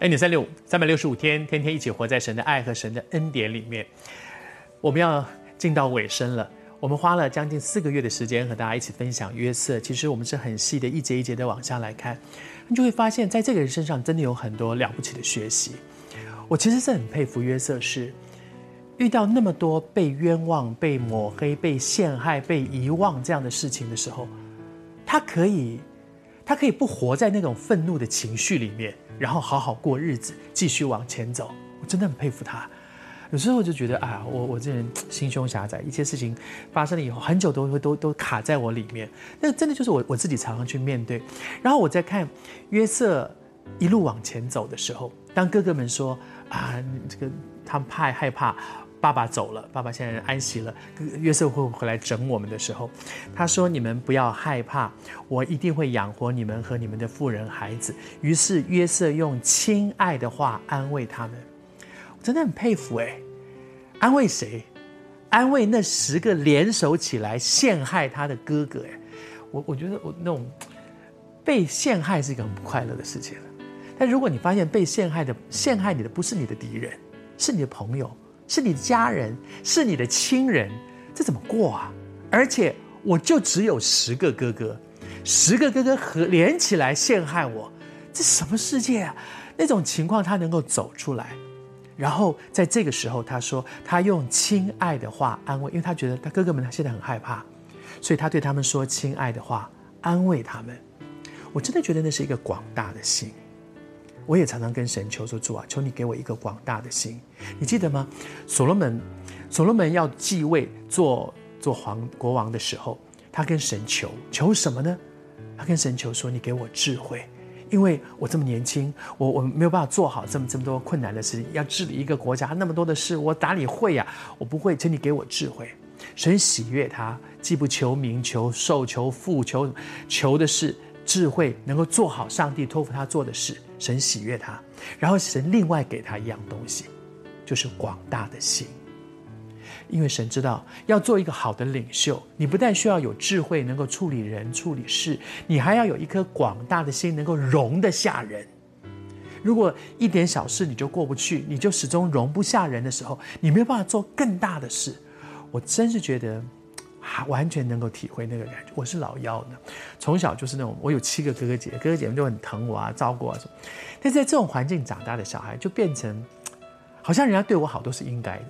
恩典三六五，三百六十五天，天天一起活在神的爱和神的恩典里面。我们要进到尾声了，我们花了将近四个月的时间和大家一起分享约瑟。其实我们是很细的，一节一节的往下来看，你就会发现，在这个人身上真的有很多了不起的学习。我其实是很佩服约瑟，是遇到那么多被冤枉、被抹黑、被陷害、被遗忘这样的事情的时候，他可以。他可以不活在那种愤怒的情绪里面，然后好好过日子，继续往前走。我真的很佩服他。有时候我就觉得啊，我我这人心胸狭窄，一些事情发生了以后，很久都会都都卡在我里面。那真的就是我我自己常常去面对。然后我在看约瑟一路往前走的时候，当哥哥们说啊，这个他们怕害怕。爸爸走了，爸爸现在安息了。约瑟会回来整我们的时候，他说：“你们不要害怕，我一定会养活你们和你们的妇人孩子。”于是约瑟用亲爱的话安慰他们。我真的很佩服哎，安慰谁？安慰那十个联手起来陷害他的哥哥哎。我我觉得我那种被陷害是一个很不快乐的事情。但如果你发现被陷害的陷害你的不是你的敌人，是你的朋友。是你的家人，是你的亲人，这怎么过啊？而且我就只有十个哥哥，十个哥哥合连起来陷害我，这什么世界啊？那种情况他能够走出来，然后在这个时候他说他用亲爱的话安慰，因为他觉得他哥哥们他现在很害怕，所以他对他们说亲爱的话安慰他们。我真的觉得那是一个广大的心。我也常常跟神求说：“主啊，求你给我一个广大的心。”你记得吗？所罗门，所罗门要继位做做皇国王的时候，他跟神求求什么呢？他跟神求说：“你给我智慧，因为我这么年轻，我我没有办法做好这么这么多困难的事情，要治理一个国家那么多的事，我哪里会呀？我不会，请你给我智慧。”神喜悦他，既不求名、求寿、求富、求求的是智慧，能够做好上帝托付他做的事。神喜悦他，然后神另外给他一样东西，就是广大的心。因为神知道，要做一个好的领袖，你不但需要有智慧，能够处理人、处理事，你还要有一颗广大的心，能够容得下人。如果一点小事你就过不去，你就始终容不下人的时候，你没有办法做更大的事。我真是觉得。完全能够体会那个感觉。我是老幺呢，从小就是那种，我有七个哥哥姐，哥哥姐们就很疼我啊，照顾啊什么。但在这种环境长大的小孩，就变成好像人家对我好都是应该的。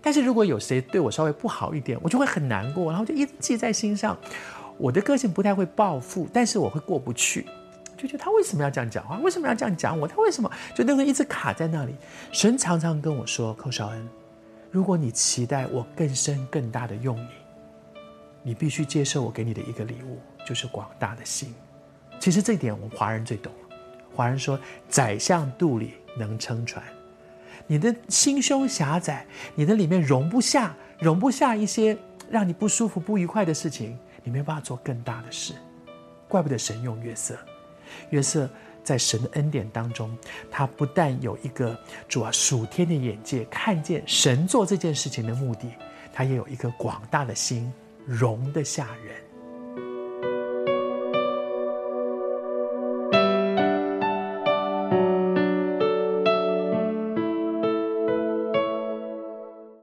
但是如果有谁对我稍微不好一点，我就会很难过，然后就一直记在心上。我的个性不太会报复，但是我会过不去，就觉得他为什么要这样讲话？为什么要这样讲我？他为什么就那个一直卡在那里？神常常跟我说：“寇少恩，如果你期待我更深更大的用你。”你必须接受我给你的一个礼物，就是广大的心。其实这一点我们华人最懂。华人说：“宰相肚里能撑船。”你的心胸狭窄，你的里面容不下，容不下一些让你不舒服、不愉快的事情，你没有办法做更大的事。怪不得神用约瑟。约瑟在神的恩典当中，他不但有一个主啊属天的眼界，看见神做这件事情的目的，他也有一个广大的心。容得下人。